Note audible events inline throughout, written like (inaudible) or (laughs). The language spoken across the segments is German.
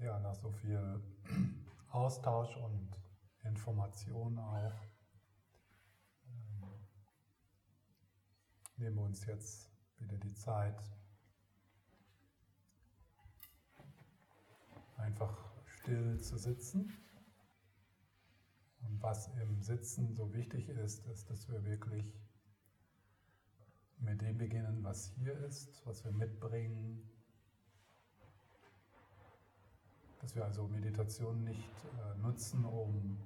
ja, nach so viel (clears throat) Austausch und Information auch, ähm, nehmen wir uns jetzt wieder die Zeit, einfach still zu sitzen. Und was im Sitzen so wichtig ist, ist, dass wir wirklich mit dem beginnen, was hier ist, was wir mitbringen. Dass wir also Meditation nicht äh, nutzen, um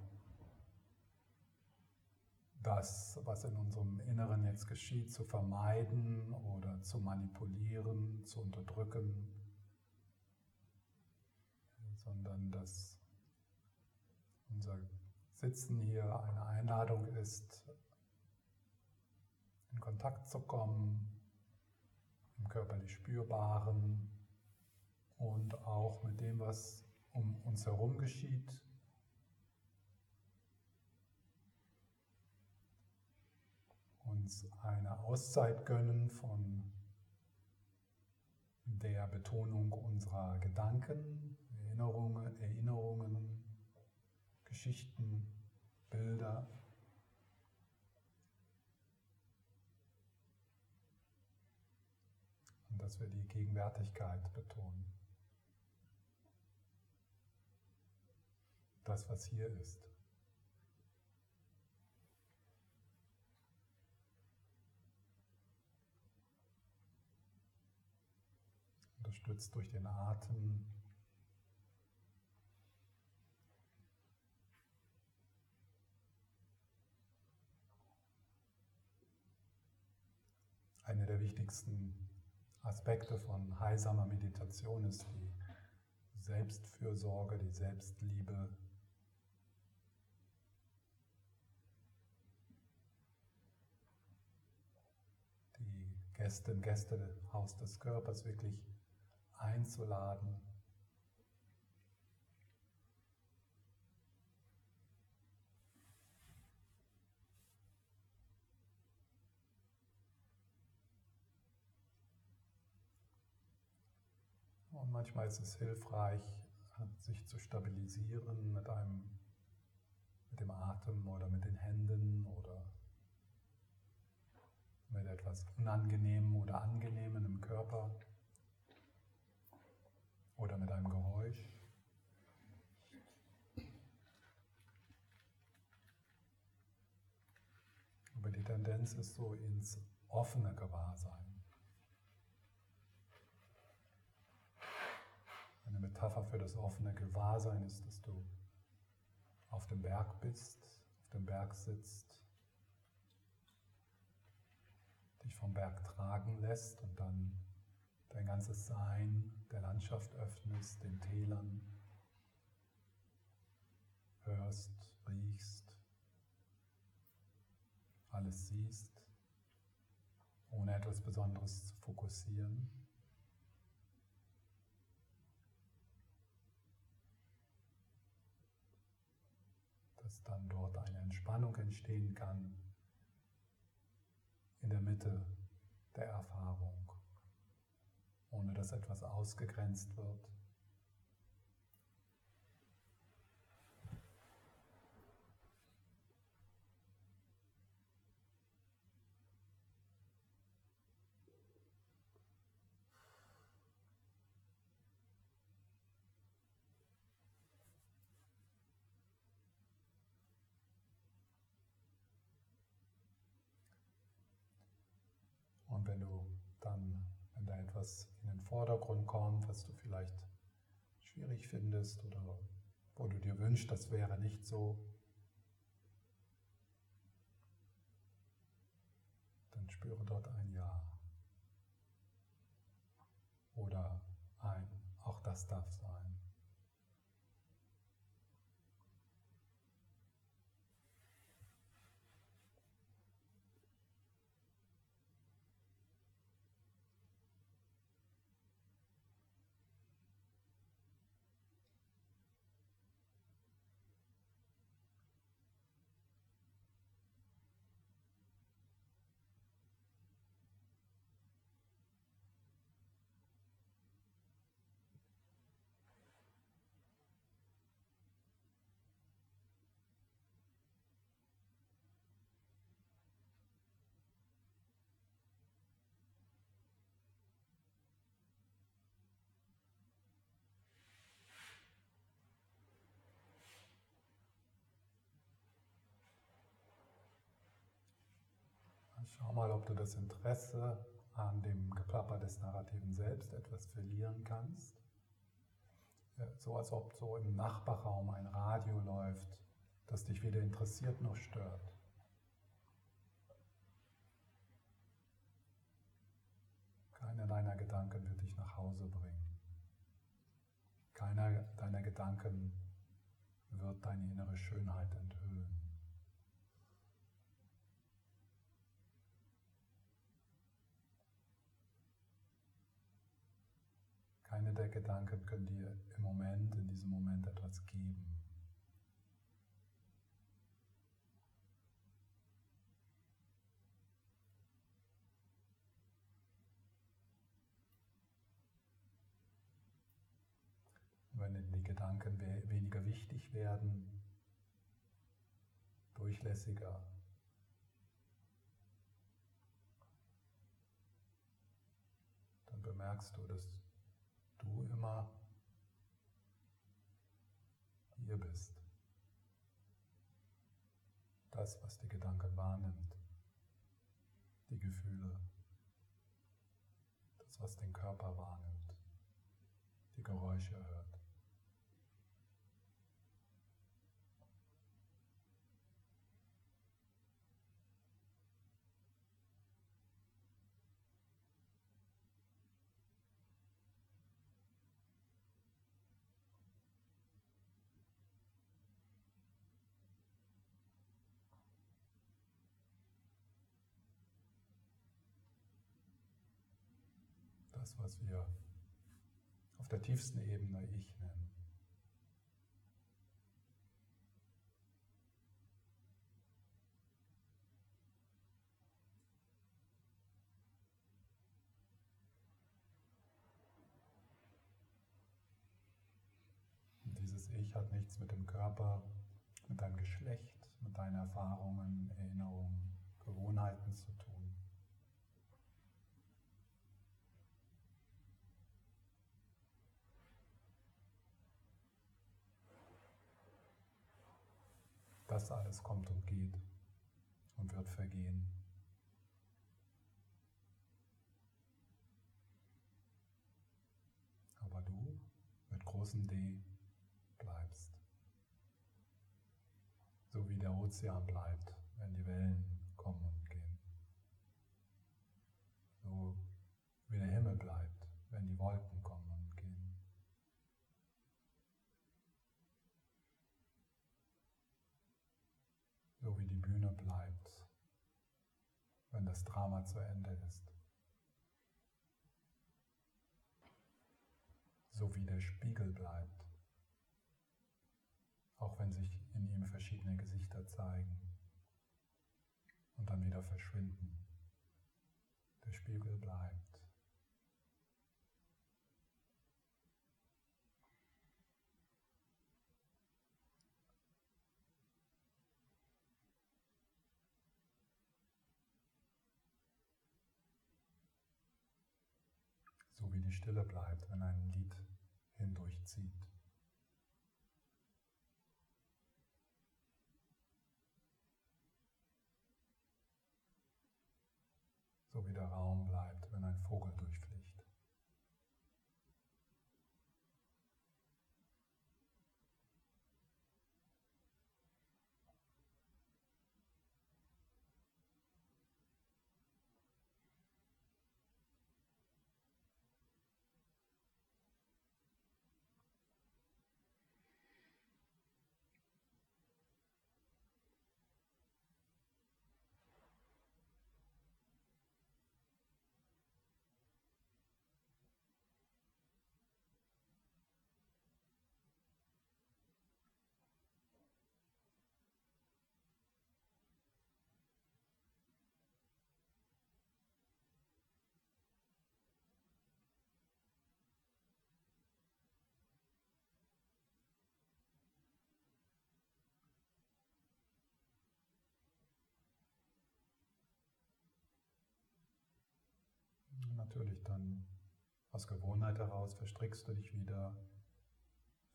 das, was in unserem Inneren jetzt geschieht, zu vermeiden oder zu manipulieren, zu unterdrücken, sondern dass unser Sitzen hier eine Einladung ist, in Kontakt zu kommen, im körperlich Spürbaren und auch mit dem, was um uns herum geschieht. Uns eine Auszeit gönnen von der Betonung unserer Gedanken, Erinnerungen, Erinnerungen, Geschichten, Bilder. Und dass wir die Gegenwärtigkeit betonen. Das, was hier ist. Unterstützt durch den Atem. Eine der wichtigsten Aspekte von heilsamer Meditation ist die Selbstfürsorge, die Selbstliebe. Gäste im Gästehaus des Körpers wirklich einzuladen, Und manchmal ist es hilfreich, sich zu stabilisieren mit einem, mit dem Atem oder mit den Händen oder mit etwas Unangenehmem oder Angenehmem im Körper oder mit einem Geräusch. Aber die Tendenz ist so ins offene Gewahrsein. Eine Metapher für das offene Gewahrsein ist, dass du auf dem Berg bist, auf dem Berg sitzt, dich vom Berg tragen lässt und dann dein ganzes Sein der Landschaft öffnest, den Tälern, hörst, riechst, alles siehst, ohne etwas Besonderes zu fokussieren. dass dann dort eine Entspannung entstehen kann in der Mitte der Erfahrung, ohne dass etwas ausgegrenzt wird. Und wenn du dann, wenn da etwas in den Vordergrund kommt, was du vielleicht schwierig findest oder wo du dir wünschst, das wäre nicht so, dann spüre dort ein Ja. Oder ein, auch das darf sein. Schau mal, ob du das Interesse an dem Geplapper des Narrativen selbst etwas verlieren kannst. So als ob so im Nachbarraum ein Radio läuft, das dich weder interessiert noch stört. Keiner deiner Gedanken wird dich nach Hause bringen. Keiner deiner Gedanken wird deine innere Schönheit enthüllen. Keine der Gedanken können dir im Moment, in diesem Moment etwas geben. wenn die Gedanken weniger wichtig werden, durchlässiger, dann bemerkst du, dass du immer hier bist. Das, was die Gedanken wahrnimmt, die Gefühle, das, was den Körper wahrnimmt, die Geräusche hört. Das, was wir auf der tiefsten Ebene Ich nennen. Und dieses Ich hat nichts mit dem Körper, mit deinem Geschlecht, mit deinen Erfahrungen, Erinnerungen, Gewohnheiten zu tun. Das alles kommt und geht und wird vergehen. Aber du mit großem D bleibst. So wie der Ozean bleibt, wenn die Wellen kommen und gehen. So wie der Himmel bleibt, wenn die Wolken kommen. wenn das Drama zu Ende ist. So wie der Spiegel bleibt, auch wenn sich in ihm verschiedene Gesichter zeigen und dann wieder verschwinden. Der Spiegel bleibt. so wie die Stille bleibt, wenn ein Lied hindurchzieht. So wie der Raum bleibt, wenn ein Vogel durchfliegt. natürlich dann aus Gewohnheit heraus verstrickst du dich wieder,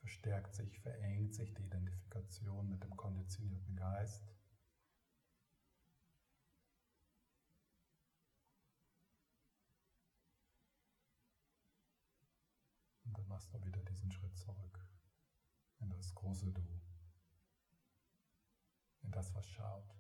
verstärkt sich, verengt sich die Identifikation mit dem konditionierten Geist. Und dann machst du wieder diesen Schritt zurück in das große Du, in das, was schaut.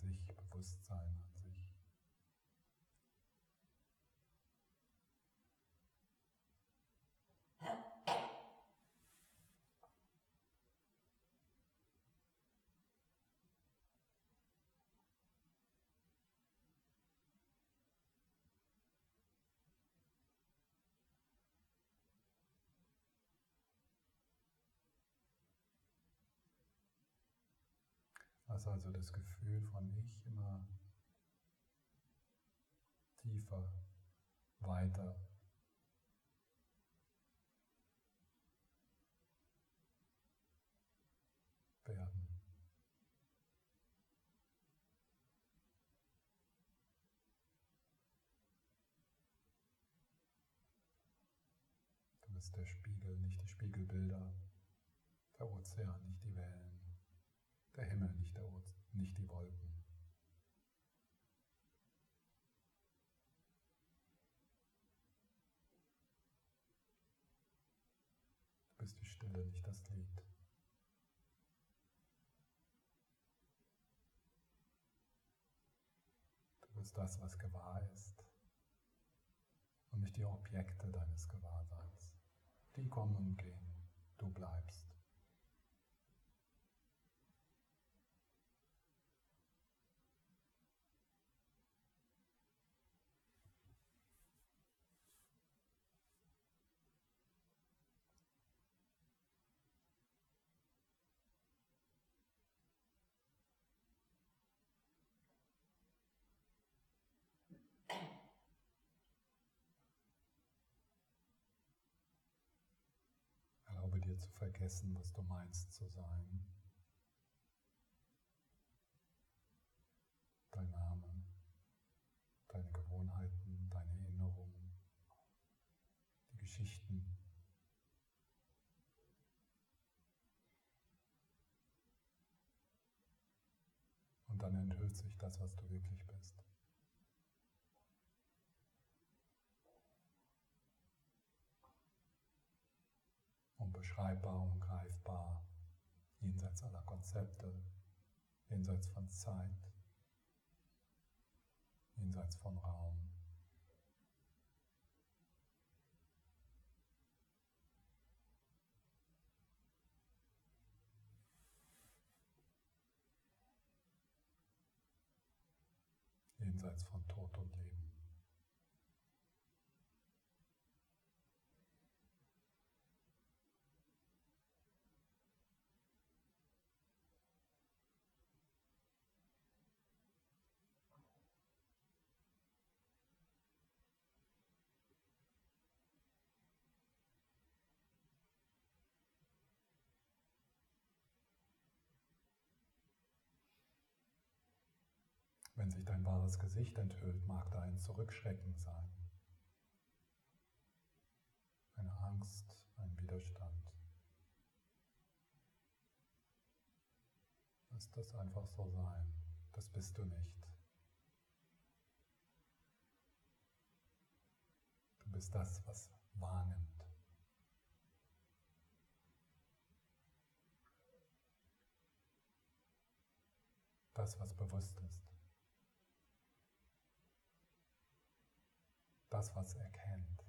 Sich, Bewusstsein an Lass also das Gefühl von Ich immer tiefer, weiter. Werden. Du bist der Spiegel, nicht die Spiegelbilder, der Ozean, nicht die Wellen der Himmel, nicht, der nicht die Wolken. Du bist die Stille, nicht das Lied. Du bist das, was gewahr ist und nicht die Objekte deines Gewahrseins. Die kommen und gehen, du bleibst. dir zu vergessen, was du meinst zu sein. Dein Name, deine Gewohnheiten, deine Erinnerungen, die Geschichten. Und dann enthüllt sich das, was du wirklich bist. Unbeschreibbar, ungreifbar, jenseits aller Konzepte, jenseits von Zeit, jenseits von Raum. jenseits von Tod und Leben. Wenn sich dein wahres Gesicht enthüllt, mag da ein Zurückschrecken sein, eine Angst, ein Widerstand. Lass das einfach so sein. Das bist du nicht. Du bist das, was wahrnimmt. Das, was bewusst ist. Das, was erkennt.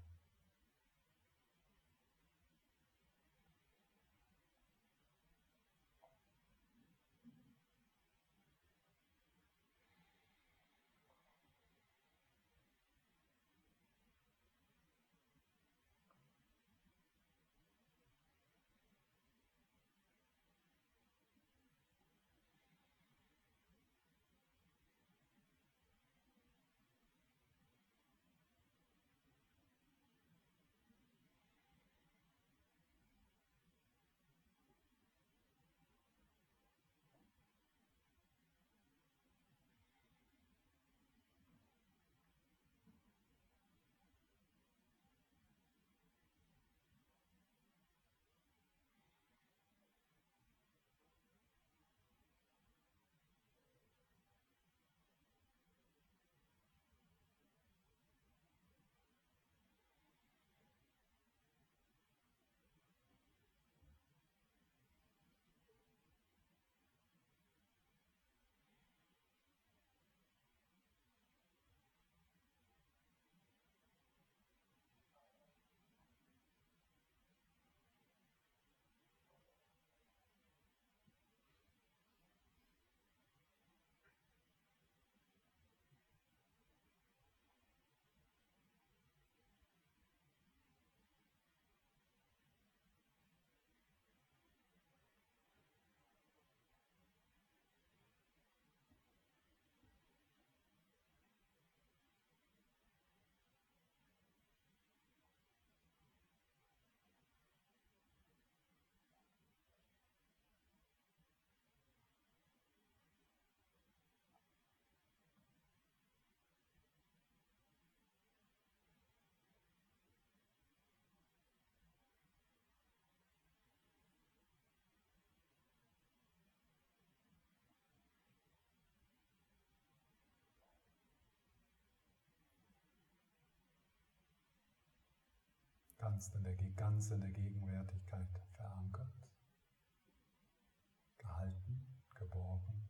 Ganz in der, ganz in der Gegenwärtigkeit verankert, gehalten, geborgen.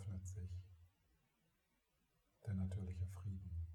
Eröffnet sich der natürliche Frieden.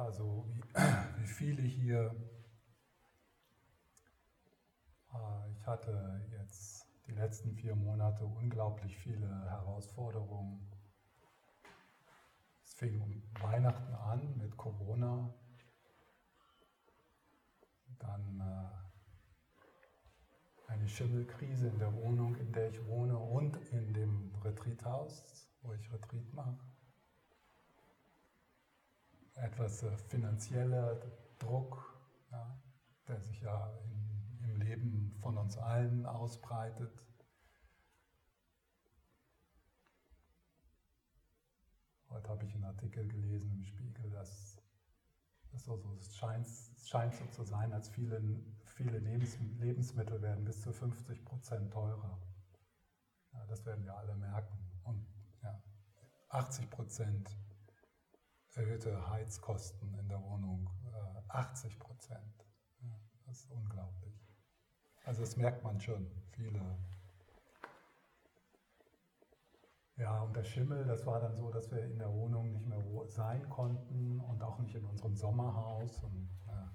Ja, so wie, (clears throat) wie viele hier. Äh, ich hatte jetzt die letzten vier Monate unglaublich viele Herausforderungen. Es fing um Weihnachten an mit Corona. Dann äh, eine Schimmelkrise in der Wohnung, in der ich wohne und in dem Retreathaus, wo ich Retreat mache etwas äh, finanzieller Druck, ja, der sich ja in, im Leben von uns allen ausbreitet. Heute habe ich einen Artikel gelesen im Spiegel, dass, dass so, es, scheint, es scheint so zu sein, als viele, viele Lebens, Lebensmittel werden bis zu 50 Prozent teurer. Ja, das werden wir alle merken. Und ja, 80 Prozent erhöhte Heizkosten in der Wohnung, 80 äh, Prozent. Das ist unglaublich. Also das merkt man schon, viele. Ja, und der Schimmel, das war dann so, dass wir in der Wohnung nicht mehr sein konnten und auch nicht in unserem Sommerhaus. Und ja,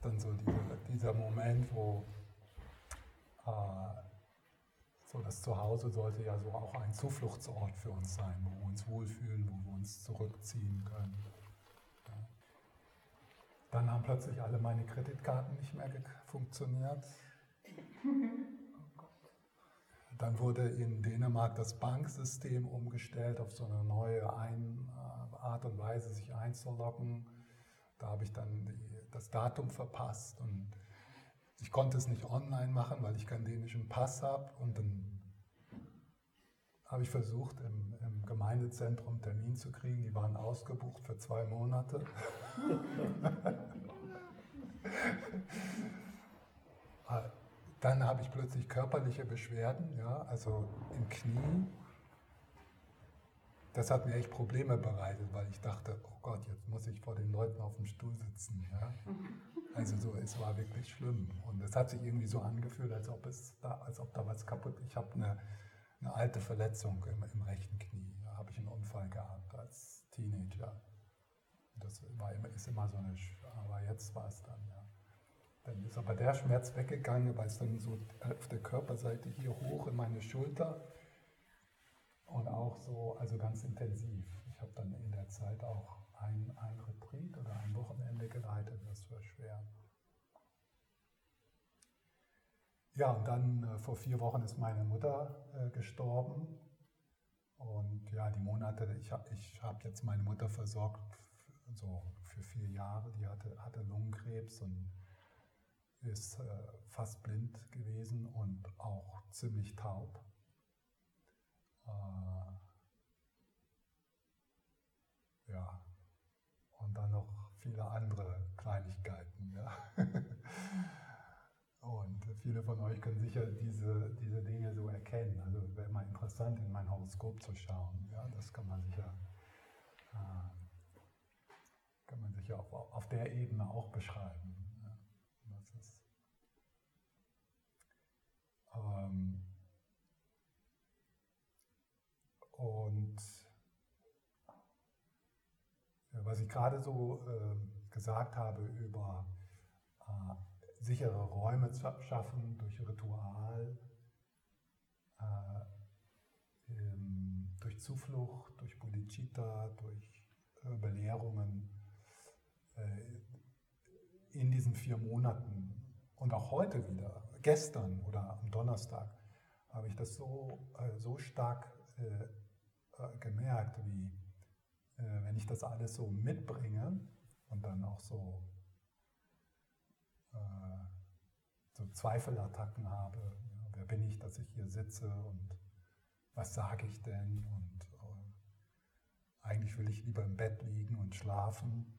dann so diese, dieser Moment, wo äh, so das Zuhause sollte ja so auch ein Zufluchtsort für uns sein, wo wir uns wohlfühlen, wo wir uns zurückziehen können. Ja. Dann haben plötzlich alle meine Kreditkarten nicht mehr funktioniert. (laughs) Dann wurde in Dänemark das Banksystem umgestellt auf so eine neue ein äh, Art und Weise, sich einzuloggen. Da habe ich dann die, das Datum verpasst und ich konnte es nicht online machen, weil ich keinen dänischen Pass habe. Und dann habe ich versucht, im, im Gemeindezentrum Termin zu kriegen. Die waren ausgebucht für zwei Monate. (laughs) Dann habe ich plötzlich körperliche Beschwerden, ja, also im Knie. Das hat mir echt Probleme bereitet, weil ich dachte, oh Gott, jetzt muss ich vor den Leuten auf dem Stuhl sitzen. Ja. Also so, es war wirklich schlimm. Und es hat sich irgendwie so angefühlt, als ob, es da, als ob da was kaputt ist. Ich habe eine, eine alte Verletzung im, im rechten Knie. Da habe ich einen Unfall gehabt als Teenager. Das war, ist immer so eine, aber jetzt war es dann, ja. Dann ist aber der Schmerz weggegangen, weil es dann so auf der Körperseite hier hoch in meine Schulter und auch so, also ganz intensiv. Ich habe dann in der Zeit auch ein, ein Retreat oder ein Wochenende geleitet, das war schwer. Ja, und dann äh, vor vier Wochen ist meine Mutter äh, gestorben. Und ja, die Monate, ich habe ich hab jetzt meine Mutter versorgt, so für vier Jahre. Die hatte, hatte Lungenkrebs und ist äh, fast blind gewesen und auch ziemlich taub. Äh, ja, und dann noch viele andere Kleinigkeiten. Ja. (laughs) Und viele von euch können sicher diese, diese Dinge so erkennen. Also wäre mal interessant, in mein Horoskop zu schauen. Ja, das kann man sicher, äh, kann man sicher auf, auf der Ebene auch beschreiben. Ähm, und was ich gerade so äh, gesagt habe über äh, sichere Räume zu schaffen durch Ritual, äh, ähm, durch Zuflucht, durch Bodhicitta, durch äh, Belehrungen äh, in diesen vier Monaten und auch heute wieder gestern oder am Donnerstag habe ich das so, äh, so stark äh, äh, gemerkt, wie äh, wenn ich das alles so mitbringe und dann auch so, äh, so Zweifelattacken habe, ja, wer bin ich, dass ich hier sitze und was sage ich denn und äh, eigentlich will ich lieber im Bett liegen und schlafen.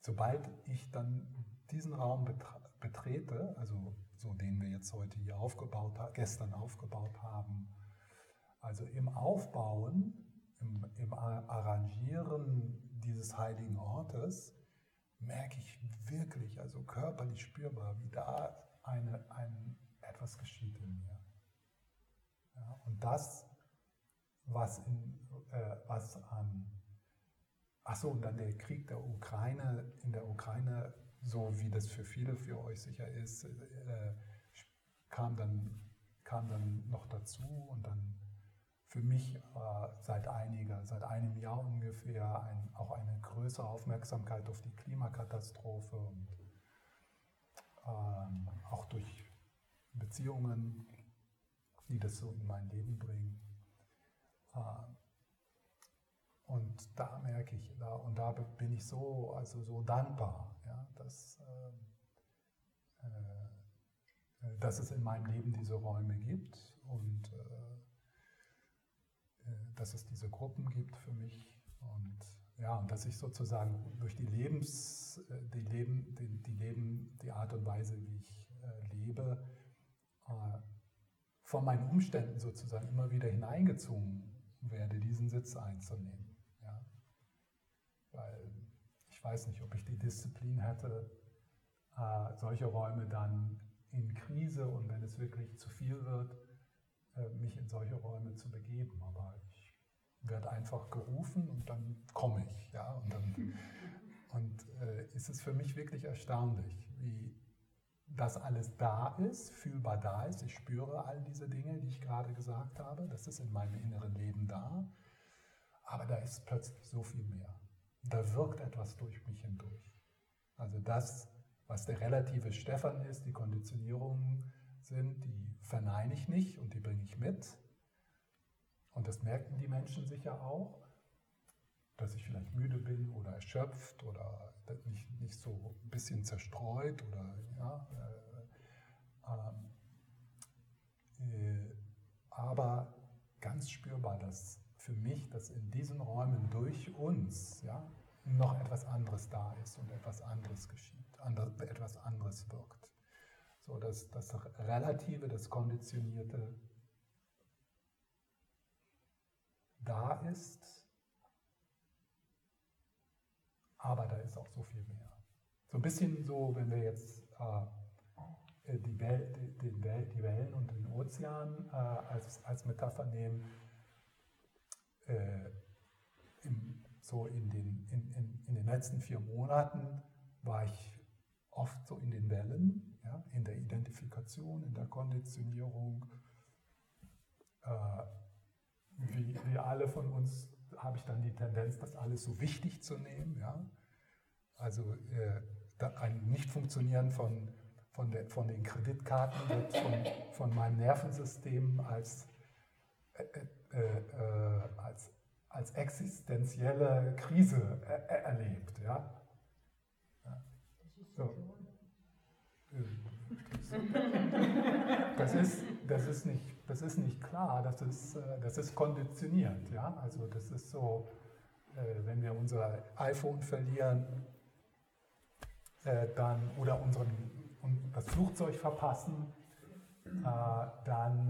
Sobald ich dann diesen Raum betrete, also so den wir jetzt heute hier aufgebaut haben, gestern aufgebaut haben, also im Aufbauen, im, im Arrangieren dieses heiligen Ortes, merke ich wirklich, also körperlich spürbar, wie da eine, ein, etwas geschieht in mir. Ja, und das, was, in, äh, was an, achso, und dann der Krieg der Ukraine, in der Ukraine so wie das für viele für euch sicher ist, äh, kam, dann, kam dann noch dazu und dann für mich äh, seit einiger, seit einem Jahr ungefähr ein, auch eine größere Aufmerksamkeit auf die Klimakatastrophe und ähm, auch durch Beziehungen, die das so in mein Leben bringen. Äh, und da merke ich, da, und da bin ich so, also so dankbar, ja, dass, äh, äh, dass es in meinem Leben diese Räume gibt und äh, dass es diese Gruppen gibt für mich. Und ja, und dass ich sozusagen durch die Lebens, äh, die Leben, die, die Leben, die Art und Weise, wie ich äh, lebe, von meinen Umständen sozusagen immer wieder hineingezogen werde, diesen Sitz einzunehmen. Weil ich weiß nicht, ob ich die Disziplin hätte, äh, solche Räume dann in Krise und wenn es wirklich zu viel wird, äh, mich in solche Räume zu begeben. Aber ich werde einfach gerufen und dann komme ich. Ja? Und dann (laughs) und, äh, ist es für mich wirklich erstaunlich, wie das alles da ist, fühlbar da ist. Ich spüre all diese Dinge, die ich gerade gesagt habe. Das ist in meinem inneren Leben da. Aber da ist plötzlich so viel mehr. Da wirkt etwas durch mich hindurch. Also das, was der relative Stefan ist, die Konditionierungen sind, die verneine ich nicht und die bringe ich mit. Und das merken die Menschen sicher auch, dass ich vielleicht müde bin oder erschöpft oder nicht, nicht so ein bisschen zerstreut oder ja. Äh, äh, aber ganz spürbar, dass für mich, dass in diesen Räumen durch uns ja, noch etwas anderes da ist und etwas anderes geschieht, andere, etwas anderes wirkt. So, dass das Relative, das Konditionierte da ist, aber da ist auch so viel mehr. So ein bisschen so, wenn wir jetzt äh, die, Wel die, die, Wellen und den Ozean äh, als, als Metapher nehmen, äh, im, so in den, in, in, in den letzten vier Monaten war ich oft so in den Wellen, ja, in der Identifikation, in der Konditionierung. Äh, wie, wie alle von uns habe ich dann die Tendenz, das alles so wichtig zu nehmen. Ja? Also äh, ein Nicht-Funktionieren von, von, von den Kreditkarten wird von, von meinem Nervensystem als, äh, äh, äh als als existenzielle Krise er erlebt. Ja? So. Das ist, das, ist nicht, das ist nicht klar, das ist, äh, das ist konditioniert. Ja? Also das ist so, äh, wenn wir unser iPhone verlieren äh, dann, oder unseren, das Flugzeug verpassen, dann,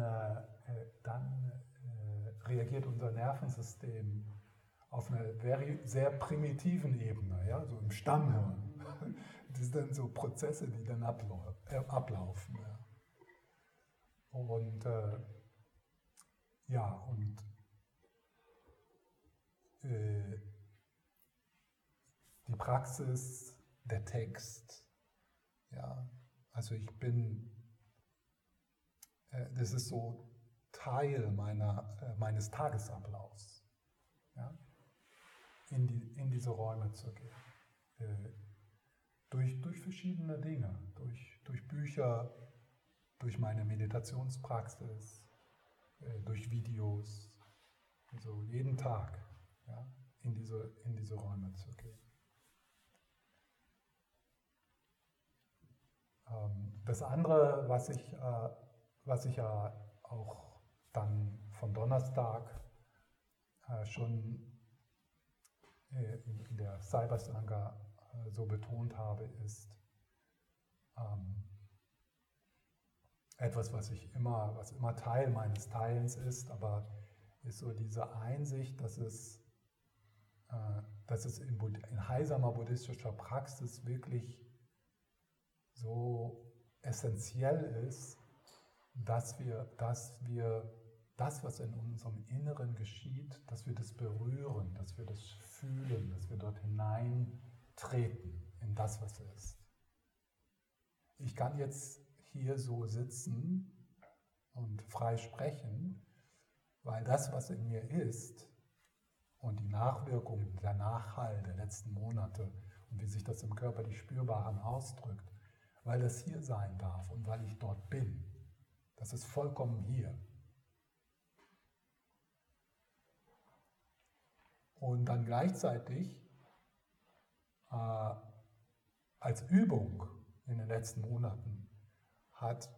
dann reagiert unser Nervensystem auf einer sehr primitiven Ebene, ja, so im Stammhirn. Das sind so Prozesse, die dann äh, ablaufen. Ja. Und äh, ja, und äh, die Praxis, der Text, ja, also ich bin, äh, das ist so Teil meiner, äh, meines Tagesablaufs, ja, in, die, in diese Räume zu gehen. Durch, durch verschiedene Dinge, durch, durch Bücher, durch meine Meditationspraxis, äh, durch Videos, also jeden Tag ja, in, diese, in diese Räume zu gehen. Ähm, das andere, was ich, äh, was ich ja auch dann von Donnerstag äh, schon in, der Cybersanga so betont habe, ist ähm, etwas, was ich immer, was immer Teil meines Teilens ist, aber ist so diese Einsicht, dass es, äh, dass es in, in heilsamer buddhistischer Praxis wirklich so essentiell ist, dass wir, dass wir das, was in unserem Inneren geschieht, dass wir das berühren, dass wir das fühlen, dass wir dort hineintreten in das, was ist. Ich kann jetzt hier so sitzen und frei sprechen, weil das, was in mir ist und die Nachwirkungen, der Nachhall der letzten Monate und wie sich das im Körper die Spürbaren ausdrückt, weil das hier sein darf und weil ich dort bin. Das ist vollkommen hier. Und dann gleichzeitig äh, als Übung in den letzten Monaten hat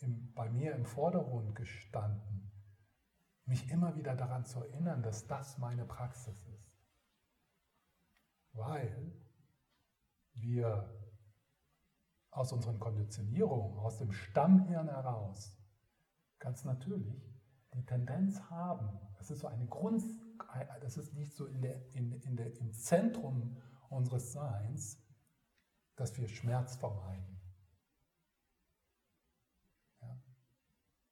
im, bei mir im Vordergrund gestanden, mich immer wieder daran zu erinnern, dass das meine Praxis ist. Weil wir aus unseren Konditionierungen, aus dem Stammhirn heraus, ganz natürlich die Tendenz haben, das ist so eine Grund, das ist nicht so in der, in, in der, im Zentrum unseres Seins, dass wir Schmerz vermeiden.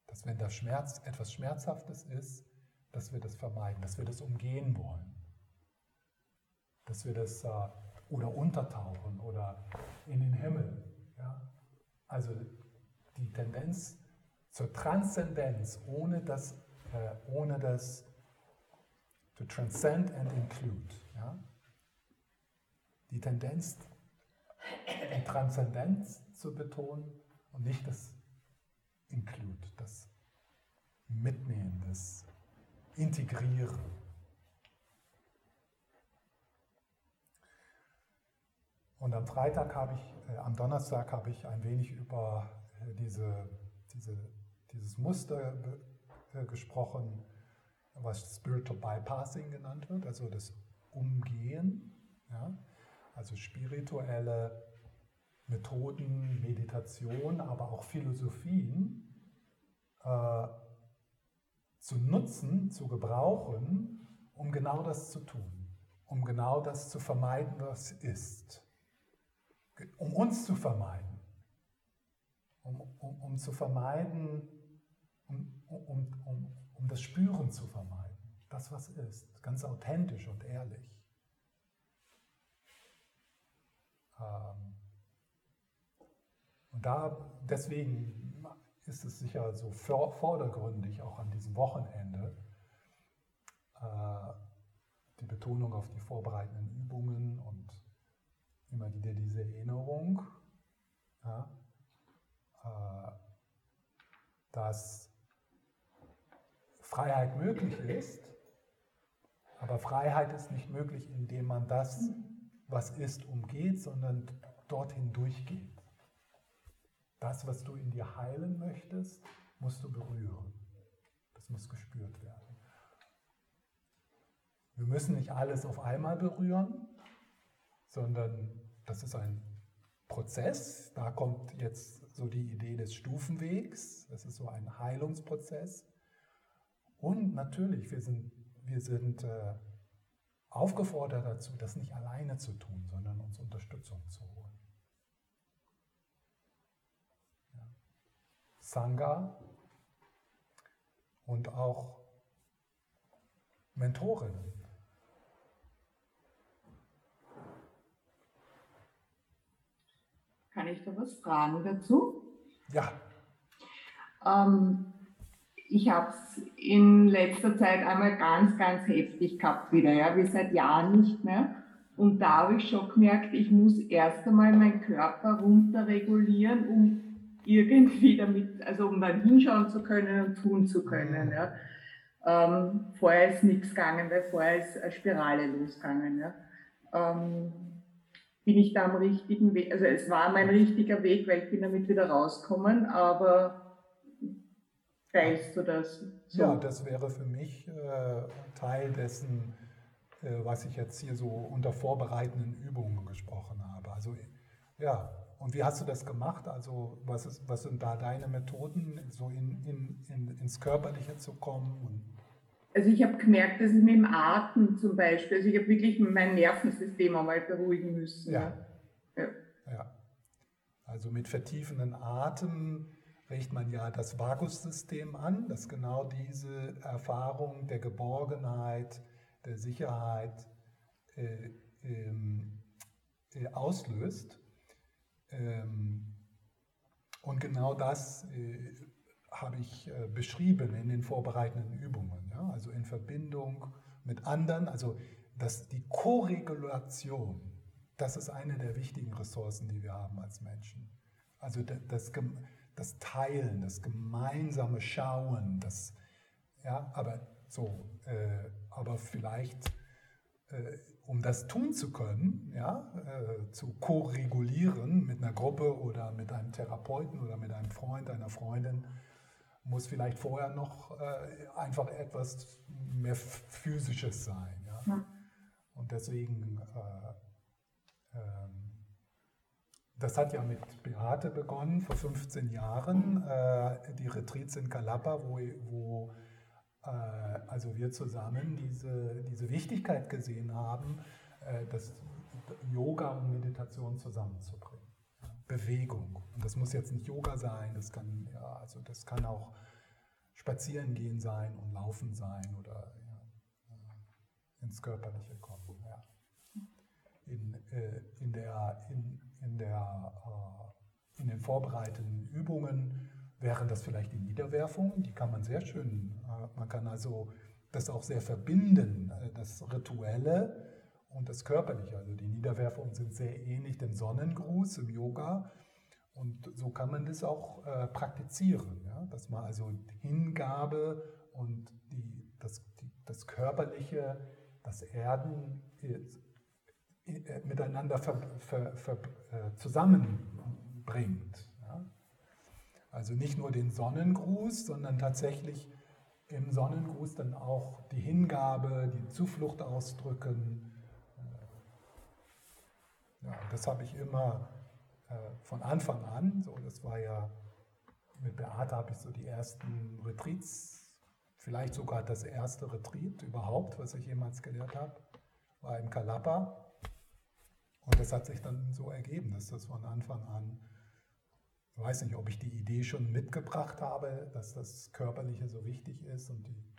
Dass wenn da Schmerz, etwas Schmerzhaftes ist, dass wir das vermeiden, dass wir das umgehen wollen. Dass wir das äh, oder untertauchen oder in den Himmel. Ja? Also die Tendenz zur Transzendenz, ohne das, äh, ohne das to transcend and include. Ja? Die Tendenz, die Transzendenz zu betonen und nicht das Include, das Mitnehmen, das Integrieren. Und am Freitag habe ich, äh, am Donnerstag habe ich ein wenig über äh, diese, diese, dieses Muster äh, gesprochen, was Spiritual Bypassing genannt wird, also das Umgehen, ja? Also spirituelle Methoden, Meditation, aber auch Philosophien äh, zu nutzen, zu gebrauchen, um genau das zu tun, um genau das zu vermeiden, was ist, um uns zu vermeiden, um, um, um zu vermeiden, um, um, um, um das Spüren zu vermeiden, das, was ist, ganz authentisch und ehrlich. Ähm, und da, deswegen ist es sicher so vordergründig auch an diesem Wochenende äh, die Betonung auf die vorbereitenden Übungen und immer wieder diese Erinnerung, ja, äh, dass Freiheit möglich ist, aber Freiheit ist nicht möglich, indem man das, was ist, umgeht, sondern dorthin durchgeht. Das, was du in dir heilen möchtest, musst du berühren. Das muss gespürt werden. Wir müssen nicht alles auf einmal berühren, sondern das ist ein Prozess. Da kommt jetzt so die Idee des Stufenwegs. Das ist so ein Heilungsprozess. Und natürlich, wir sind, wir sind äh, aufgefordert dazu, das nicht alleine zu tun, sondern uns Unterstützung zu holen. Sangha und auch Mentorinnen. Kann ich da was fragen dazu? Ja. Ähm, ich habe es in letzter Zeit einmal ganz, ganz heftig gehabt wieder, ja, wie seit Jahren nicht mehr. Und da habe ich schon gemerkt, ich muss erst einmal meinen Körper runterregulieren, um irgendwie damit, also um dann hinschauen zu können und tun zu können. Ja. Ähm, vorher ist nichts gegangen, weil vorher ist eine Spirale losgegangen. Ja. Ähm, bin ich da am richtigen Weg? Also es war mein richtiger Weg, weil ich bin damit wieder rausgekommen, aber teilst du das? So? Ja, das wäre für mich äh, Teil dessen, äh, was ich jetzt hier so unter vorbereitenden Übungen gesprochen habe. Also ja, und wie hast du das gemacht? Also was, ist, was sind da deine Methoden, so in, in, in, ins Körperliche zu kommen? also ich habe gemerkt, dass ich mit dem Atem zum Beispiel, also ich habe wirklich mein Nervensystem einmal beruhigen müssen. Ja. ja. ja. Also mit vertiefenden Atem regt man ja das Vagussystem an, das genau diese Erfahrung der Geborgenheit, der Sicherheit äh, ähm, äh, auslöst. Ähm, und genau das äh, habe ich äh, beschrieben in den vorbereitenden Übungen. Ja? Also in Verbindung mit anderen, also das, die Koregulation, das ist eine der wichtigen Ressourcen, die wir haben als Menschen. Also das, das Teilen, das gemeinsame Schauen, das, ja, aber so, äh, aber vielleicht äh, um das tun zu können, ja, äh, zu ko-regulieren mit einer Gruppe oder mit einem Therapeuten oder mit einem Freund, einer Freundin, muss vielleicht vorher noch äh, einfach etwas mehr Physisches sein. Ja? ja. Und deswegen, äh, ähm, das hat ja mit Beate begonnen vor 15 Jahren, äh, die Retreats in Kalapa, wo, wo äh, also wir zusammen diese, diese Wichtigkeit gesehen haben, äh, das Yoga und Meditation zusammenzubringen. Bewegung. Und das muss jetzt nicht Yoga sein, das kann, ja, also das kann auch Spazieren gehen sein und Laufen sein oder ja, äh, ins Körperliche kommen. Ja. In, äh, in, der, in, in, der, äh, in den vorbereitenden Übungen wären das vielleicht die Niederwerfungen, die kann man sehr schön, äh, man kann also das auch sehr verbinden, äh, das Rituelle und das Körperliche. Also die Niederwerfungen sind sehr ähnlich dem Sonnengruß im Yoga. Und so kann man das auch praktizieren, ja? dass man also Hingabe und die, das, die, das Körperliche, das Erden miteinander ver, ver, ver, äh, zusammenbringt. Also nicht nur den Sonnengruß, sondern tatsächlich im Sonnengruß dann auch die Hingabe, die Zuflucht ausdrücken. Ja, das habe ich immer äh, von Anfang an, so das war ja, mit Beate habe ich so die ersten Retreats, vielleicht sogar das erste Retreat überhaupt, was ich jemals gelehrt habe, war im Kalapa. Und das hat sich dann so ergeben, dass das von Anfang an, ich weiß nicht, ob ich die Idee schon mitgebracht habe, dass das Körperliche so wichtig ist, und die,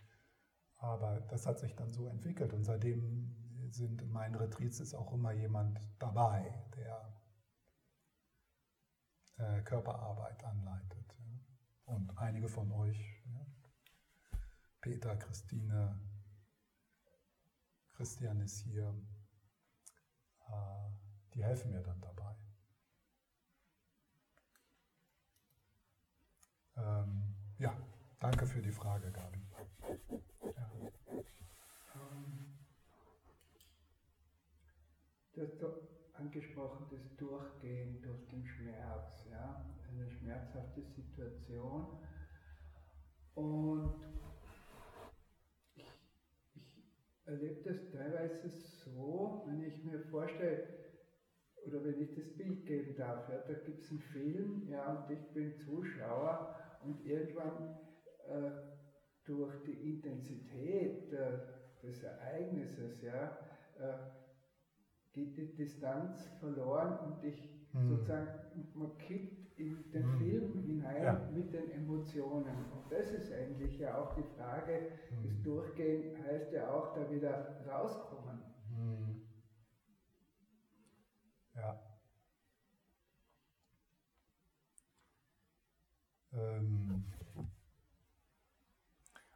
aber das hat sich dann so entwickelt. Und seitdem sind in meinen Retreats ist auch immer jemand dabei, der äh, Körperarbeit anleitet. Ja. Und einige von euch, ja, Peter, Christine, Christian ist hier, die helfen mir dann dabei. Ähm, ja, danke für die Frage, Gabi. Ja. Das angesprochen, das Durchgehen durch den Schmerz, ja, eine schmerzhafte Situation. Und ich, ich erlebe das teilweise so, wenn ich mir vorstelle, oder wenn ich das Bild geben darf, ja, da gibt es einen Film, ja, und ich bin Zuschauer und irgendwann äh, durch die Intensität äh, des Ereignisses, ja, äh, geht die Distanz verloren und ich mhm. sozusagen, man kippt in den mhm. Film hinein ja. mit den Emotionen. Und das ist eigentlich ja auch die Frage, mhm. das Durchgehen heißt ja auch da wieder rauskommen. Mhm. Ja. Ähm,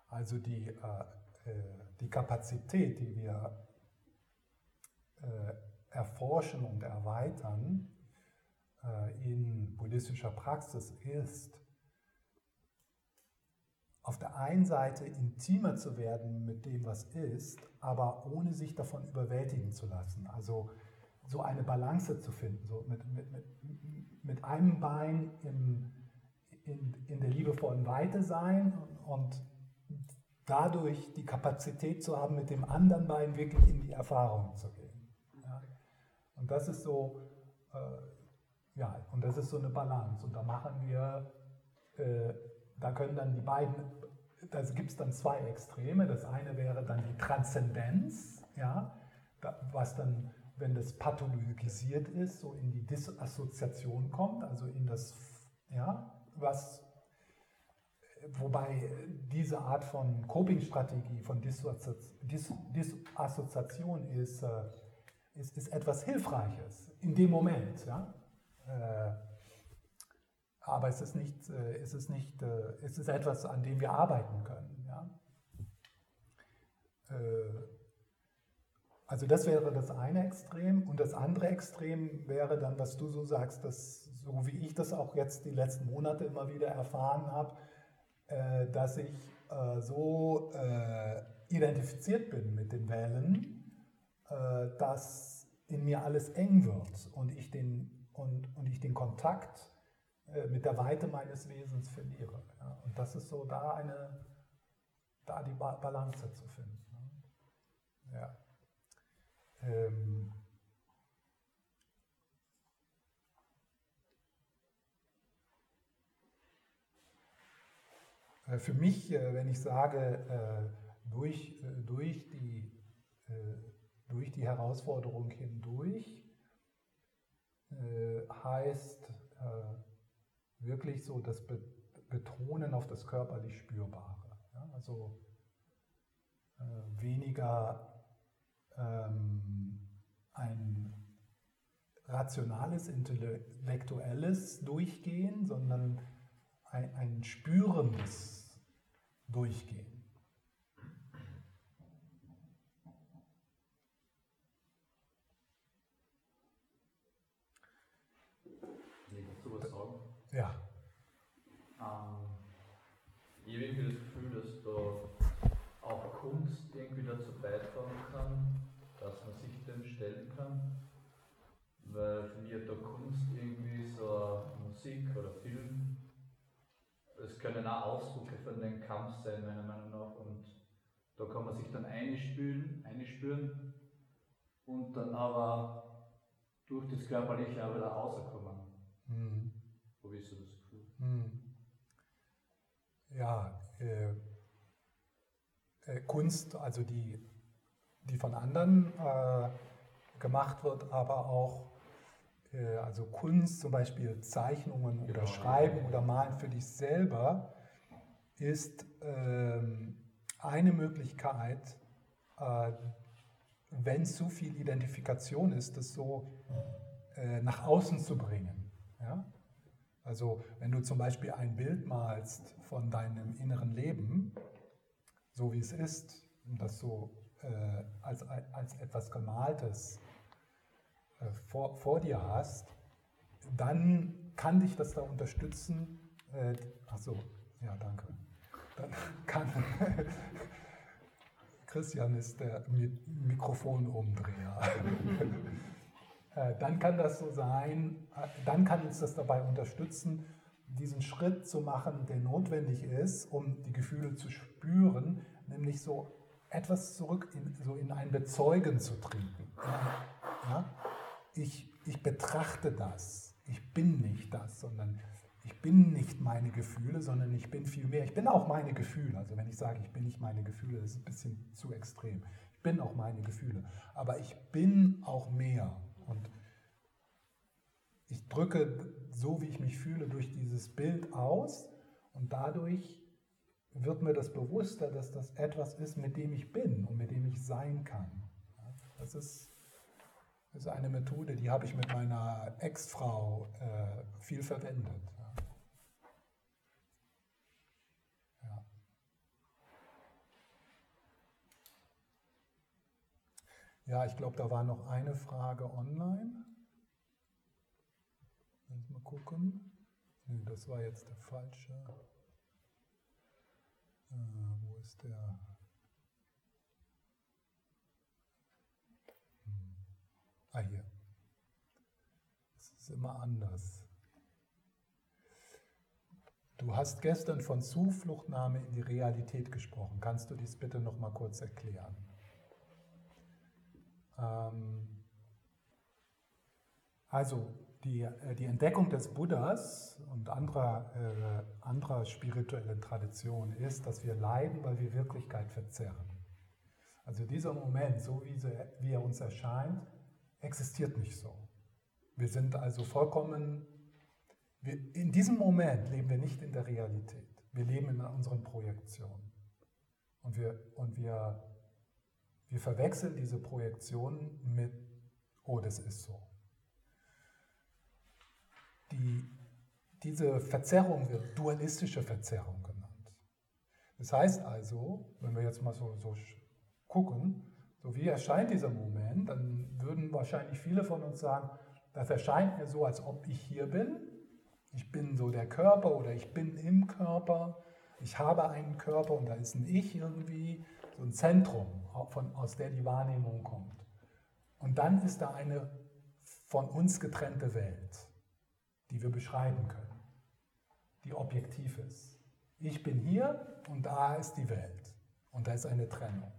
also die, äh, äh, die Kapazität, die wir äh, erforschen und erweitern äh, in buddhistischer Praxis ist, auf der einen Seite intimer zu werden mit dem, was ist, aber ohne sich davon überwältigen zu lassen. Also so eine Balance zu finden, so mit, mit, mit, mit einem Bein im, in, in der liebevollen Weite sein und dadurch die Kapazität zu haben, mit dem anderen Bein wirklich in die Erfahrung zu gehen. Und das ist so, äh, ja, und das ist so eine Balance. Und da machen wir, äh, da können dann die beiden, da gibt es dann zwei Extreme. Das eine wäre dann die Transzendenz, ja, was dann, wenn das pathologisiert ist, so in die Disassoziation kommt, also in das, ja, was wobei diese Art von Coping-Strategie, von Disassoziation ist, äh, ist, ist etwas Hilfreiches in dem Moment. Ja? Äh, aber es ist, nicht, äh, es, ist nicht, äh, es ist etwas, an dem wir arbeiten können. Ja? Äh, also das wäre das eine Extrem und das andere Extrem wäre dann, was du so sagst, dass so wie ich das auch jetzt die letzten Monate immer wieder erfahren habe, dass ich so identifiziert bin mit den Wellen, dass in mir alles eng wird und ich den, und, und ich den Kontakt mit der Weite meines Wesens verliere. Ja. Und das ist so da eine, da die Balance zu finden. Ne? Ja. Ähm, äh, für mich, wenn ich sage, durch, durch die durch die Herausforderung hindurch äh, heißt äh, wirklich so das Be betonen auf das körperlich Spürbare. Ja? Also äh, weniger ähm, ein rationales, intellektuelles Durchgehen, sondern ein, ein spürendes Durchgehen. Ja. Ähm, ich habe irgendwie das Gefühl, dass da auch Kunst irgendwie dazu beitragen kann, dass man sich dem stellen kann. Weil für mich hat da Kunst irgendwie so Musik oder Film, es können auch Ausdrücke von dem Kampf sein, meiner Meinung nach. Und da kann man sich dann einspülen, einspüren und dann aber durch das Körperliche auch wieder rauskommen. Mhm. Wo ist so das Gefühl? Hm. Ja, äh, äh, Kunst, also die, die von anderen äh, gemacht wird, aber auch äh, also Kunst, zum Beispiel Zeichnungen oder genau. Schreiben oder Malen für dich selber, ist ähm, eine Möglichkeit, äh, wenn zu viel Identifikation ist, das so äh, nach außen zu bringen. Ja? Also wenn du zum Beispiel ein Bild malst von deinem inneren Leben, so wie es ist, und das so äh, als, als etwas Gemaltes äh, vor, vor dir hast, dann kann dich das da unterstützen. Äh, ach so, ja, danke. Dann (laughs) kann Christian ist der Mikrofonumdreher. (laughs) Äh, dann kann das so sein, äh, dann kann uns das dabei unterstützen, diesen Schritt zu machen, der notwendig ist, um die Gefühle zu spüren, nämlich so etwas zurück in, so in ein Bezeugen zu treten. Ja? Ich, ich betrachte das, ich bin nicht das, sondern ich bin nicht meine Gefühle, sondern ich bin viel mehr. Ich bin auch meine Gefühle. Also wenn ich sage, ich bin nicht meine Gefühle, das ist ein bisschen zu extrem. Ich bin auch meine Gefühle. Aber ich bin auch mehr. Und ich drücke so, wie ich mich fühle, durch dieses Bild aus und dadurch wird mir das bewusster, dass das etwas ist, mit dem ich bin und mit dem ich sein kann. Das ist, ist eine Methode, die habe ich mit meiner Ex-Frau äh, viel verwendet. Ja. Ja, ich glaube, da war noch eine Frage online. Mal gucken. Nee, das war jetzt der falsche. Äh, wo ist der? Hm. Ah, hier. Es ist immer anders. Du hast gestern von Zufluchtnahme in die Realität gesprochen. Kannst du dies bitte noch mal kurz erklären? Ähm, also die, äh, die Entdeckung des Buddhas und anderer, äh, anderer spiritueller Traditionen ist, dass wir leiden, weil wir Wirklichkeit verzerren. Also dieser Moment, so wie, sie, wie er uns erscheint, existiert nicht so. Wir sind also vollkommen, wir, in diesem Moment leben wir nicht in der Realität. Wir leben in unseren Projektionen. Und wir, und wir wir verwechseln diese Projektion mit, oh, das ist so. Die, diese Verzerrung wird dualistische Verzerrung genannt. Das heißt also, wenn wir jetzt mal so, so gucken, so wie erscheint dieser Moment, dann würden wahrscheinlich viele von uns sagen, das erscheint mir so, als ob ich hier bin. Ich bin so der Körper oder ich bin im Körper. Ich habe einen Körper und da ist ein Ich irgendwie so ein Zentrum, von, aus der die Wahrnehmung kommt. Und dann ist da eine von uns getrennte Welt, die wir beschreiben können, die objektiv ist. Ich bin hier und da ist die Welt und da ist eine Trennung.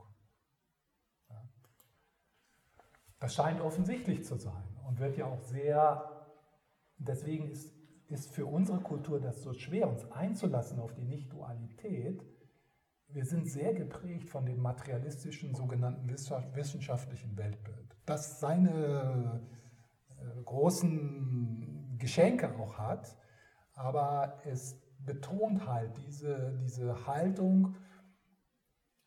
Das scheint offensichtlich zu sein und wird ja auch sehr, deswegen ist, ist für unsere Kultur das so schwer, uns einzulassen auf die Nicht-Dualität, wir sind sehr geprägt von dem materialistischen, sogenannten wissenschaftlichen Weltbild, das seine äh, großen Geschenke auch hat, aber es betont halt diese, diese Haltung,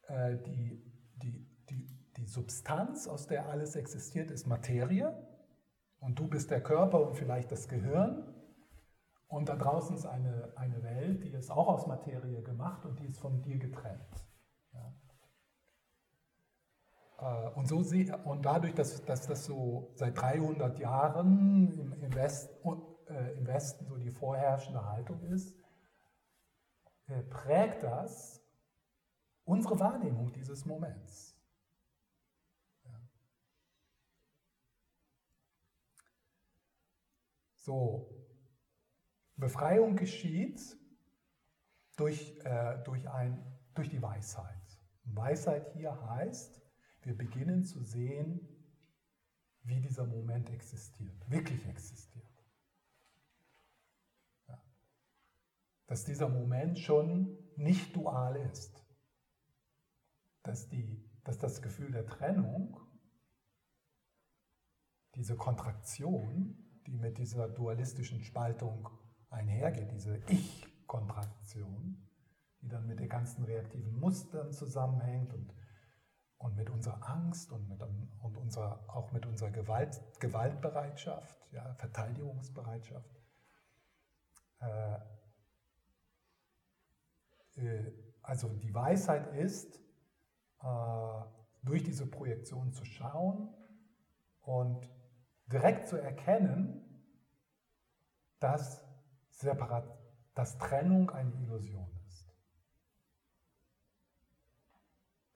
äh, die, die, die, die Substanz, aus der alles existiert, ist Materie und du bist der Körper und vielleicht das Gehirn. Und da draußen ist eine, eine Welt, die ist auch aus Materie gemacht und die ist von dir getrennt. Ja. Äh, und, so, und dadurch, dass, dass das so seit 300 Jahren im, im, West, äh, im Westen so die vorherrschende Haltung ist, äh, prägt das unsere Wahrnehmung dieses Moments. So, Befreiung geschieht durch, äh, durch, ein, durch die Weisheit. Weisheit hier heißt, wir beginnen zu sehen, wie dieser Moment existiert, wirklich existiert. Ja. Dass dieser Moment schon nicht dual ist. Dass, die, dass das Gefühl der Trennung, diese Kontraktion, die mit dieser dualistischen Spaltung einhergeht, diese Ich-Kontraktion, die dann mit den ganzen reaktiven Mustern zusammenhängt und, und mit unserer Angst und, mit, und unserer, auch mit unserer Gewalt, Gewaltbereitschaft, ja, Verteidigungsbereitschaft. Äh, äh, also die Weisheit ist, äh, durch diese Projektion zu schauen und direkt zu erkennen, dass, Separat, dass Trennung eine Illusion ist.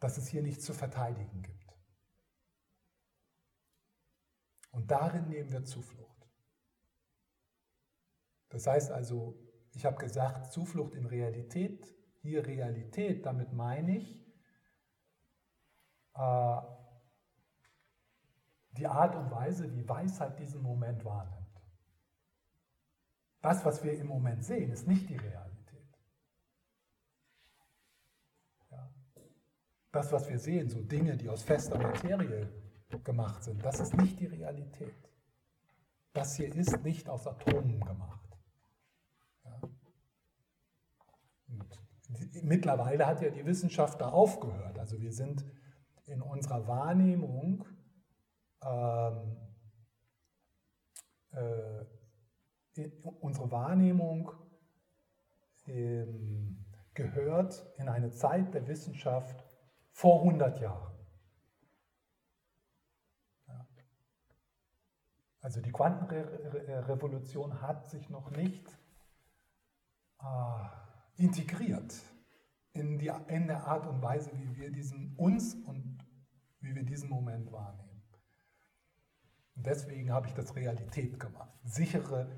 Dass es hier nichts zu verteidigen gibt. Und darin nehmen wir Zuflucht. Das heißt also, ich habe gesagt, Zuflucht in Realität, hier Realität, damit meine ich, äh, die Art und Weise, wie Weisheit diesen Moment wahrnimmt. Das, was wir im Moment sehen, ist nicht die Realität. Ja. Das, was wir sehen, so Dinge, die aus fester Materie gemacht sind, das ist nicht die Realität. Das hier ist nicht aus Atomen gemacht. Ja. Die, mittlerweile hat ja die Wissenschaft da aufgehört. Also wir sind in unserer Wahrnehmung ähm, äh, unsere Wahrnehmung ähm, gehört in eine Zeit der Wissenschaft vor 100 Jahren. Ja. Also die Quantenrevolution hat sich noch nicht äh, integriert in, die, in der Art und Weise, wie wir diesen uns und wie wir diesen Moment wahrnehmen. Und deswegen habe ich das Realität gemacht. Sichere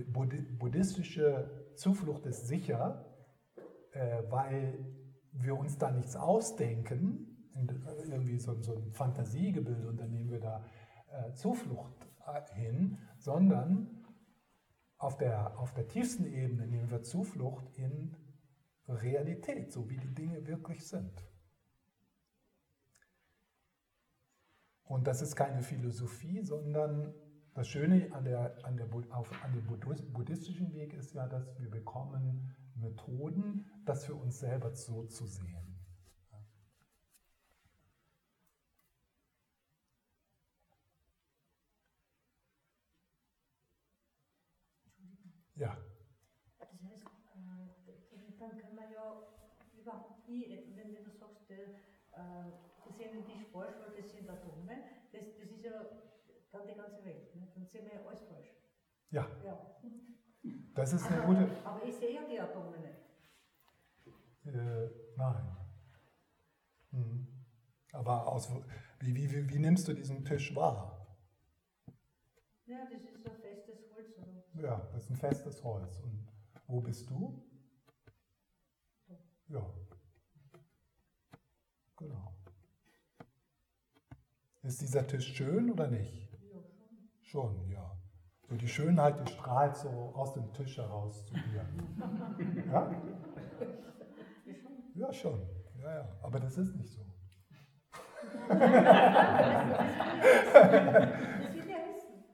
buddhistische Zuflucht ist sicher, äh, weil wir uns da nichts ausdenken, irgendwie so, ein Fantasiegebilde und dann nehmen wir da äh, Zuflucht hin, sondern auf der, auf der tiefsten Ebene nehmen wir Zuflucht in Realität, so wie die Dinge wirklich sind. Und das ist keine Philosophie, sondern das Schöne an, der, an, der, auf, an dem buddhistischen Weg ist ja, dass wir bekommen Methoden, das für uns selber so zu sehen. Ja. Das heißt, äh, dann kann man ja überhaupt nie, wenn du sagst, äh, sehen die falsch, weil das sind Atome. Das, das ist ja dann die ganze Welt. Sehen wir ja alles falsch. Ja. ja. Das ist eine aber, gute. Aber ich sehe ja die Atome nicht. Äh, nein. Hm. Aber aus, wie, wie, wie, wie, nimmst du diesen Tisch wahr? Ja, das ist ein festes Holz. Oder? Ja, das ist ein festes Holz. Und wo bist du? Ja. Genau. Ist dieser Tisch schön oder nicht? Schon, ja. So die Schönheit, die strahlt so aus dem Tisch heraus zu dir. Ja? Ja, schon. Ja, ja. Aber das ist nicht so.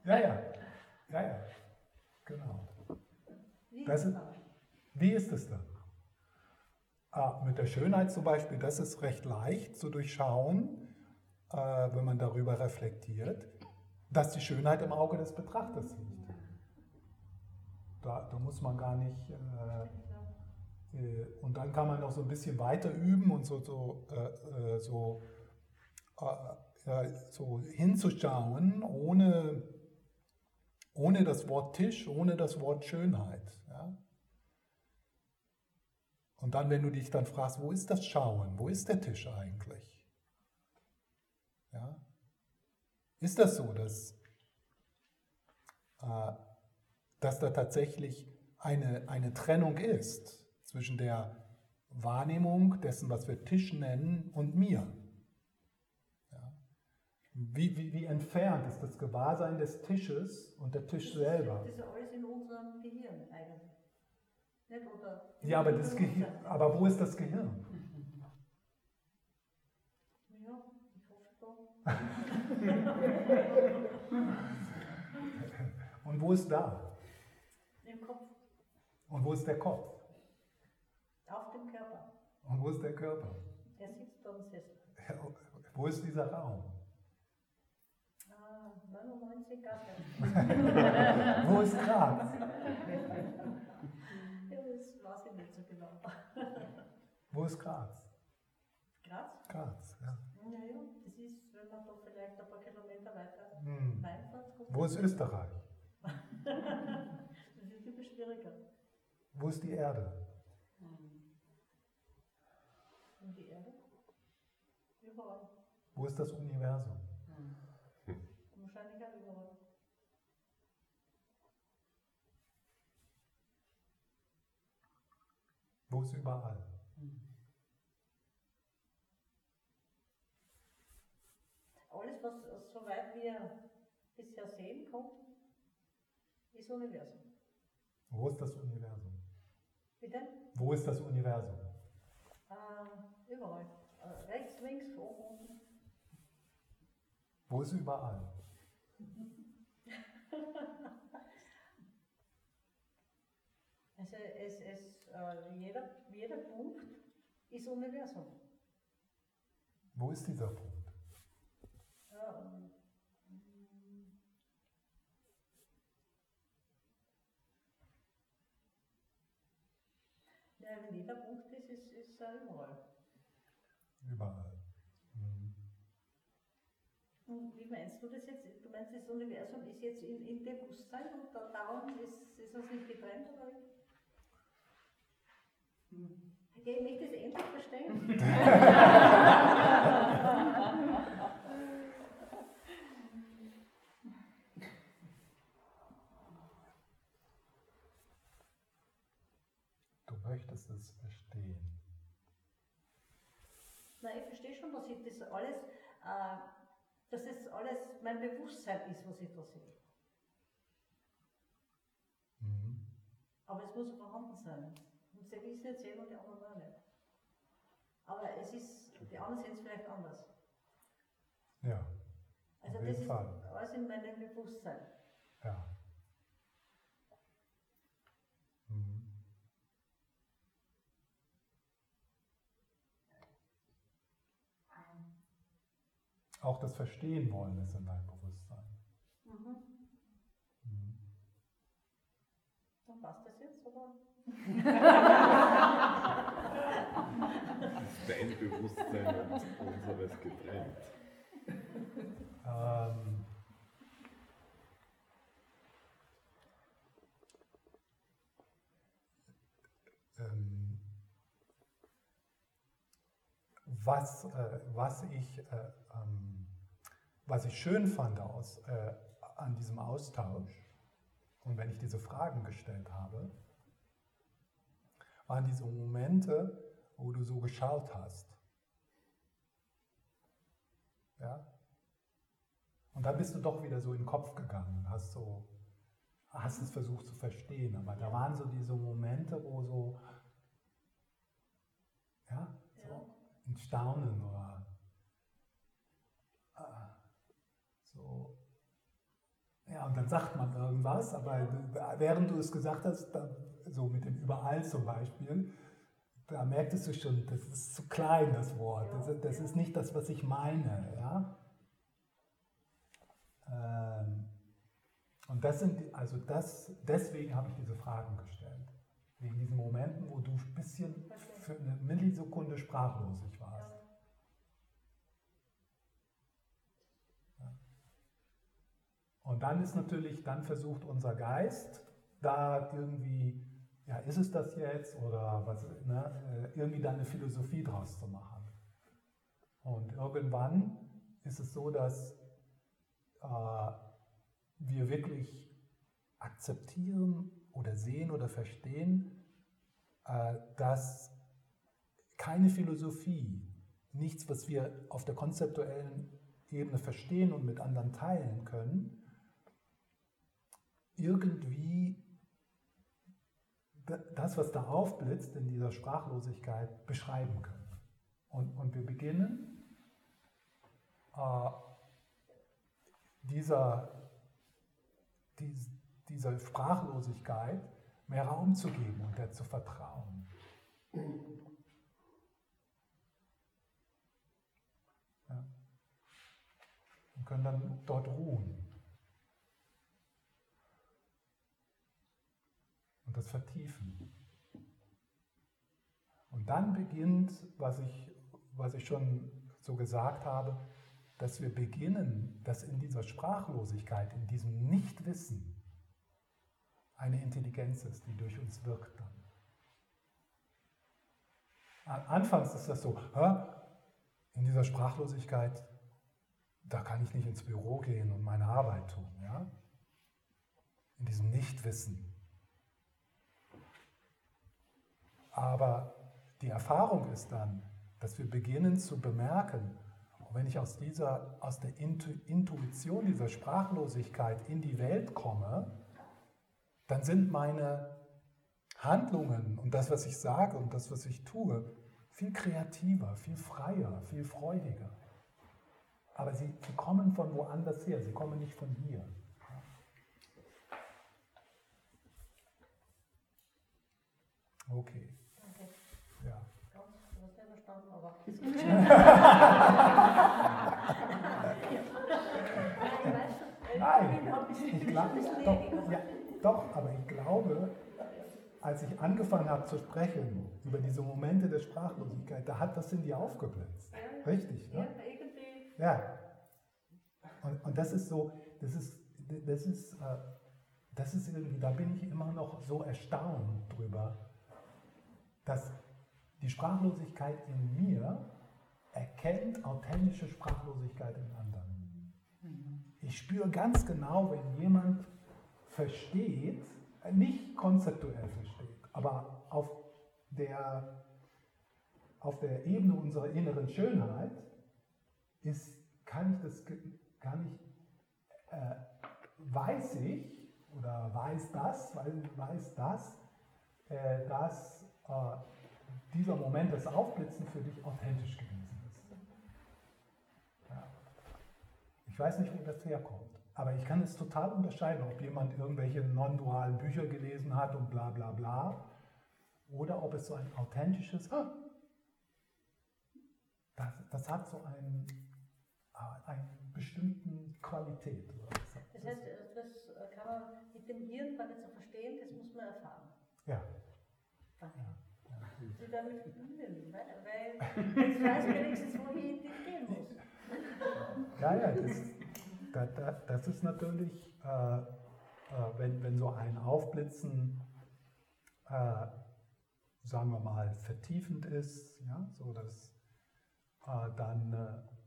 ja, ja. Ja, ja. Genau. Das ist, Wie ist es dann? Ah, mit der Schönheit zum Beispiel, das ist recht leicht zu durchschauen, äh, wenn man darüber reflektiert, dass die Schönheit im Auge des Betrachters liegt. Da, da muss man gar nicht. Äh, äh, und dann kann man noch so ein bisschen weiter üben und so, so, äh, äh, so, äh, so hinzuschauen, ohne, ohne das Wort Tisch, ohne das Wort Schönheit. Ja? Und dann, wenn du dich dann fragst, wo ist das Schauen? Wo ist der Tisch eigentlich? Ja? Ist das so, dass, äh, dass da tatsächlich eine, eine Trennung ist zwischen der Wahrnehmung dessen, was wir Tisch nennen, und mir? Ja? Wie, wie, wie entfernt ist das Gewahrsein des Tisches und der Tisch selber? Das ist alles in unserem Gehirn eigentlich. Nicht? Oder Ja, aber, das Gehirn, aber wo ist das Gehirn? Ja, ich hoffe da. Und wo ist da? Im Kopf, Und wo ist der Kopf? auf dem Körper. Und wo ist der Körper? Er sitzt da im Sessel. Wo ist dieser Raum? Ah, 99 Gas. (laughs) Wo ist Graz? Das weiß ich nicht so genau. Wo ist Graz? Graz? Graz, ja. Naja, das ist, wenn man da vielleicht ein paar Kilometer weiter Hm. reinfährt, kommt Wo ist Österreich? (laughs) das ist immer schwieriger. Wo ist die Erde? Und die Erde? Überall. Wo ist das Universum? Wahrscheinlich auch überall. Wo ist überall? Alles, was soweit wir bisher sehen konnten, ist Universum. Wo ist das Universum? Bitte? Wo ist das Universum? Äh, überall. Äh, rechts, links, oben, unten. Wo ist überall? (laughs) Also es, es, äh, jeder, jeder Punkt ist Universum. Wo ist dieser Punkt? Ähm, jeder Punkt ist, ist, ist er überall. Überall. Mhm. Und wie meinst du das jetzt? Du meinst, das Universum ist jetzt in, in Bewusstsein und da, darum ist, ist es nicht getrennt, oder? Okay, ich möchte das endlich verstehen. (laughs) (laughs) Du möchtest es verstehen. Nein, ich verstehe das alles, äh, dass das alles mein Bewusstsein ist, was ich da sehe. Mhm. Aber es muss vorhanden sein. Und der wissen jetzt sehen und die anderen auch nicht. Aber es ist, die anderen sehen es vielleicht anders. Ja, Also das jeden ist Fall. alles in meinem Bewusstsein. ja. Mhm. Auch das Verstehen wollen ist in deinem Bewusstsein. Mhm. Mhm. Dann passt das jetzt, oder? (laughs) Dein Bewusstsein und unseres getrennt. Ähm, was, äh, was, ich, äh, ähm, was ich schön fand aus, äh, an diesem Austausch und wenn ich diese Fragen gestellt habe, waren diese Momente, wo du so geschaut hast. Ja? Und dann bist du doch wieder so in den Kopf gegangen und hast so, hast es versucht zu verstehen. Aber da waren so diese Momente, wo so, ja, ein Staunen oder äh, so. Ja, und dann sagt man irgendwas, aber während du es gesagt hast, dann so mit dem Überall zum Beispiel, da merktest du schon, das ist zu klein, das Wort. Das, das ist nicht das, was ich meine. Ja? Ähm, und das sind, also das, deswegen habe ich diese Fragen gestellt. Wegen diesen Momenten, wo du ein bisschen für eine Millisekunde sprachlos warst. Und dann ist natürlich, dann versucht unser Geist da irgendwie, ja, ist es das jetzt oder was, ne, äh, irgendwie da eine Philosophie draus zu machen. Und irgendwann ist es so, dass äh, wir wirklich akzeptieren oder sehen oder verstehen, äh, dass keine Philosophie, nichts, was wir auf der konzeptuellen Ebene verstehen und mit anderen teilen können, irgendwie das, was da aufblitzt in dieser Sprachlosigkeit, beschreiben können. Und, und wir beginnen äh, dieser, dies, dieser Sprachlosigkeit mehr Raum zu geben und der zu vertrauen. Ja. Und können dann dort ruhen. und das vertiefen. Und dann beginnt, was ich, was ich schon so gesagt habe, dass wir beginnen, dass in dieser Sprachlosigkeit, in diesem Nichtwissen eine Intelligenz ist, die durch uns wirkt dann. Anfangs ist das so, in dieser Sprachlosigkeit, da kann ich nicht ins Büro gehen und meine Arbeit tun. Ja? In diesem Nichtwissen. Aber die Erfahrung ist dann, dass wir beginnen zu bemerken, wenn ich aus, dieser, aus der Intuition dieser Sprachlosigkeit in die Welt komme, dann sind meine Handlungen und das, was ich sage und das, was ich tue, viel kreativer, viel freier, viel freudiger. Aber sie, sie kommen von woanders her, sie kommen nicht von hier. Okay. Nein, ich glaube, doch, ja, doch, aber ich glaube, als ich angefangen habe zu sprechen über diese Momente der Sprachlosigkeit, da hat das in dir aufgeblitzt. Richtig, ne? Ja. Und, und das ist so, das ist, das ist, äh, das ist irgendwie, da bin ich immer noch so erstaunt drüber, dass die Sprachlosigkeit in mir erkennt authentische Sprachlosigkeit in anderen. Ich spüre ganz genau, wenn jemand versteht, nicht konzeptuell versteht, aber auf der, auf der Ebene unserer inneren Schönheit ist, kann ich das, kann ich, äh, weiß ich oder weiß das, weiß das, äh, dass äh, dieser Moment des Aufblitzen für dich authentisch gewesen ist. Ja. Ich weiß nicht, wo das herkommt, aber ich kann es total unterscheiden, ob jemand irgendwelche non-dualen Bücher gelesen hat und bla bla bla, oder ob es so ein authentisches, ah, das, das hat so einen, äh, eine bestimmte Qualität. Das heißt, das kann man mit dem Hirn gar nicht so verstehen, das muss man erfahren. Ja. ja sie damit weil jetzt weiß wenigstens, wohin ich gehen muss. Ja, ja, das, das, das ist natürlich, äh, äh, wenn, wenn so ein Aufblitzen, äh, sagen wir mal, vertiefend ist, ja, so dass, äh, dann, äh,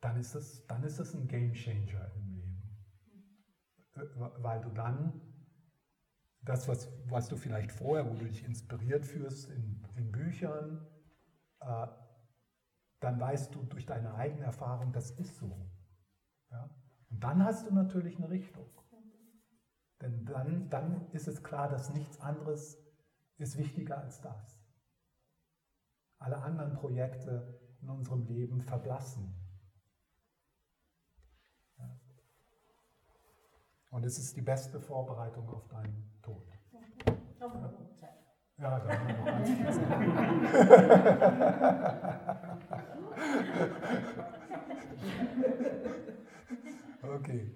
dann, ist das, dann ist das ein Game Changer im Leben. Äh, weil du dann das, was, was du vielleicht vorher, wo du dich inspiriert fühlst in, in Büchern, äh, dann weißt du durch deine eigene Erfahrung, das ist so. Ja? Und dann hast du natürlich eine Richtung. Denn dann, dann ist es klar, dass nichts anderes ist wichtiger als das. Alle anderen Projekte in unserem Leben verblassen. Und es ist die beste Vorbereitung auf deinen Tod. Zeit. Ja, da haben wir noch ganz. (laughs) Okay.